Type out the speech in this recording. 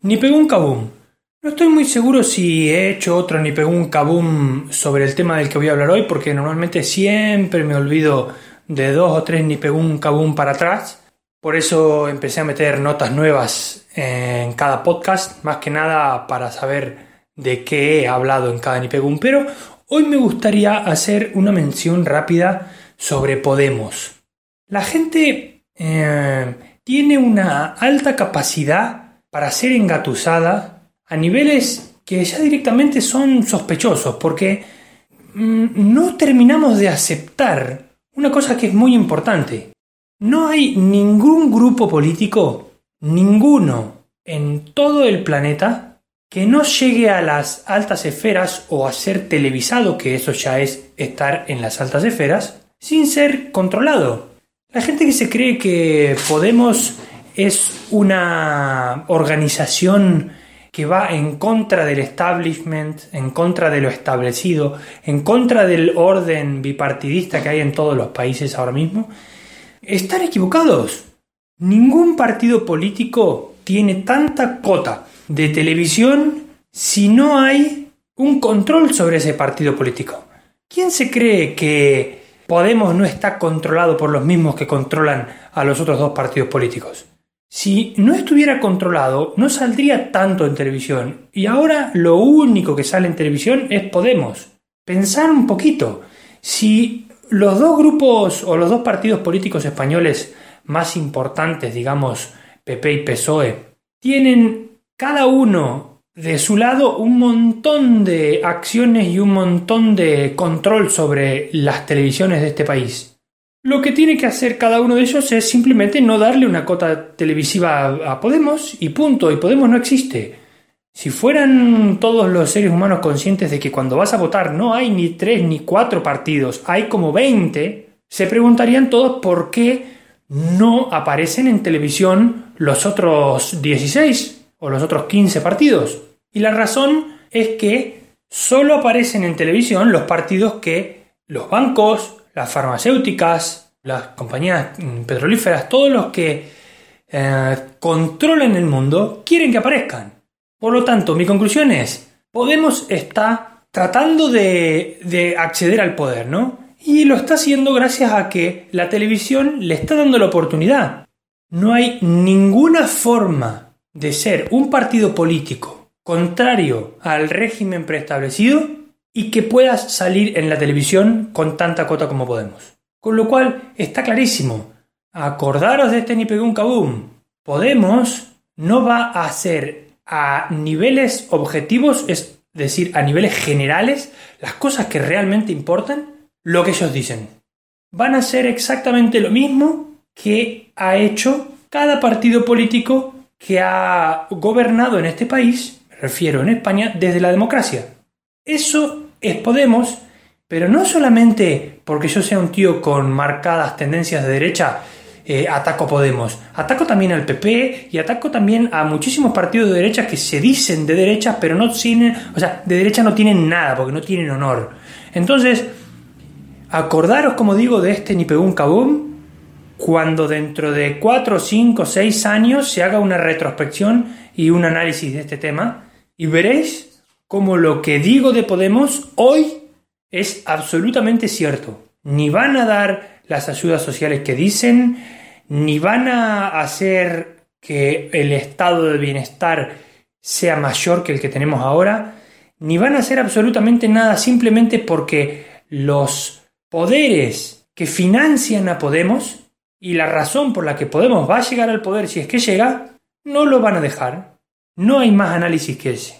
Ni pegó un kaboom. No estoy muy seguro si he hecho otro ni pegó un kaboom sobre el tema del que voy a hablar hoy, porque normalmente siempre me olvido de dos o tres ni pegó un kaboom para atrás. Por eso empecé a meter notas nuevas en cada podcast, más que nada para saber de qué he hablado en cada ni pegó un. Pero hoy me gustaría hacer una mención rápida sobre Podemos. La gente eh, tiene una alta capacidad para ser engatusada a niveles que ya directamente son sospechosos, porque mm, no terminamos de aceptar una cosa que es muy importante. No hay ningún grupo político, ninguno en todo el planeta, que no llegue a las altas esferas o a ser televisado, que eso ya es estar en las altas esferas, sin ser controlado. La gente que se cree que Podemos es una organización que va en contra del establishment, en contra de lo establecido, en contra del orden bipartidista que hay en todos los países ahora mismo, están equivocados. Ningún partido político tiene tanta cota de televisión si no hay un control sobre ese partido político. ¿Quién se cree que Podemos no está controlado por los mismos que controlan a los otros dos partidos políticos? Si no estuviera controlado, no saldría tanto en televisión. Y ahora lo único que sale en televisión es Podemos. Pensar un poquito. Si los dos grupos o los dos partidos políticos españoles más importantes, digamos PP y PSOE, tienen cada uno de su lado un montón de acciones y un montón de control sobre las televisiones de este país. Lo que tiene que hacer cada uno de ellos es simplemente no darle una cota televisiva a, Podemos y punto, y Podemos no existe. Si fueran todos los seres humanos conscientes de que cuando vas a votar no hay ni tres ni cuatro partidos, hay como 20, se preguntarían todos por qué no aparecen en televisión los otros 16 o los otros 15 partidos. Y la razón es que solo aparecen en televisión los partidos que los bancos, las farmacéuticas, las compañías mm, petrolíferas, todos los que eh, controlan el mundo, quieren que aparezcan. Por lo tanto, mi conclusión es, Podemos está tratando de, de acceder al poder, ¿no? Y lo está haciendo gracias a que la televisión le está dando la oportunidad. No hay ninguna forma de ser un partido político contrario al régimen preestablecido y que puedas salir en la televisión con tanta cota como podemos. Con lo cual está clarísimo. Acordaros de este ni un kaboom. Podemos no va a hacer a niveles objetivos, es decir, a niveles generales, las cosas que realmente importan, lo que ellos dicen. Van a ser exactamente lo mismo que ha hecho cada partido político que ha gobernado en este país, me refiero en España, desde la democracia. Eso es Podemos, pero no solamente porque yo sea un tío con marcadas tendencias de derecha, eh, ataco Podemos. Ataco también al PP y ataco también a muchísimos partidos de derecha que se dicen de derecha, pero no tienen, o sea, de derecha no tienen nada, porque no tienen honor. Entonces, acordaros, como digo, de este ni pegó un cabum cuando dentro de 4, 5, 6 años se haga una retrospección y un análisis de este tema y veréis como lo que digo de Podemos hoy es absolutamente cierto. Ni van a dar las ayudas sociales que dicen, ni van a hacer que el estado de bienestar sea mayor que el que tenemos ahora, ni van a hacer absolutamente nada simplemente porque los poderes que financian a Podemos y la razón por la que Podemos va a llegar al poder si es que llega, no lo van a dejar. No hay más análisis que ese.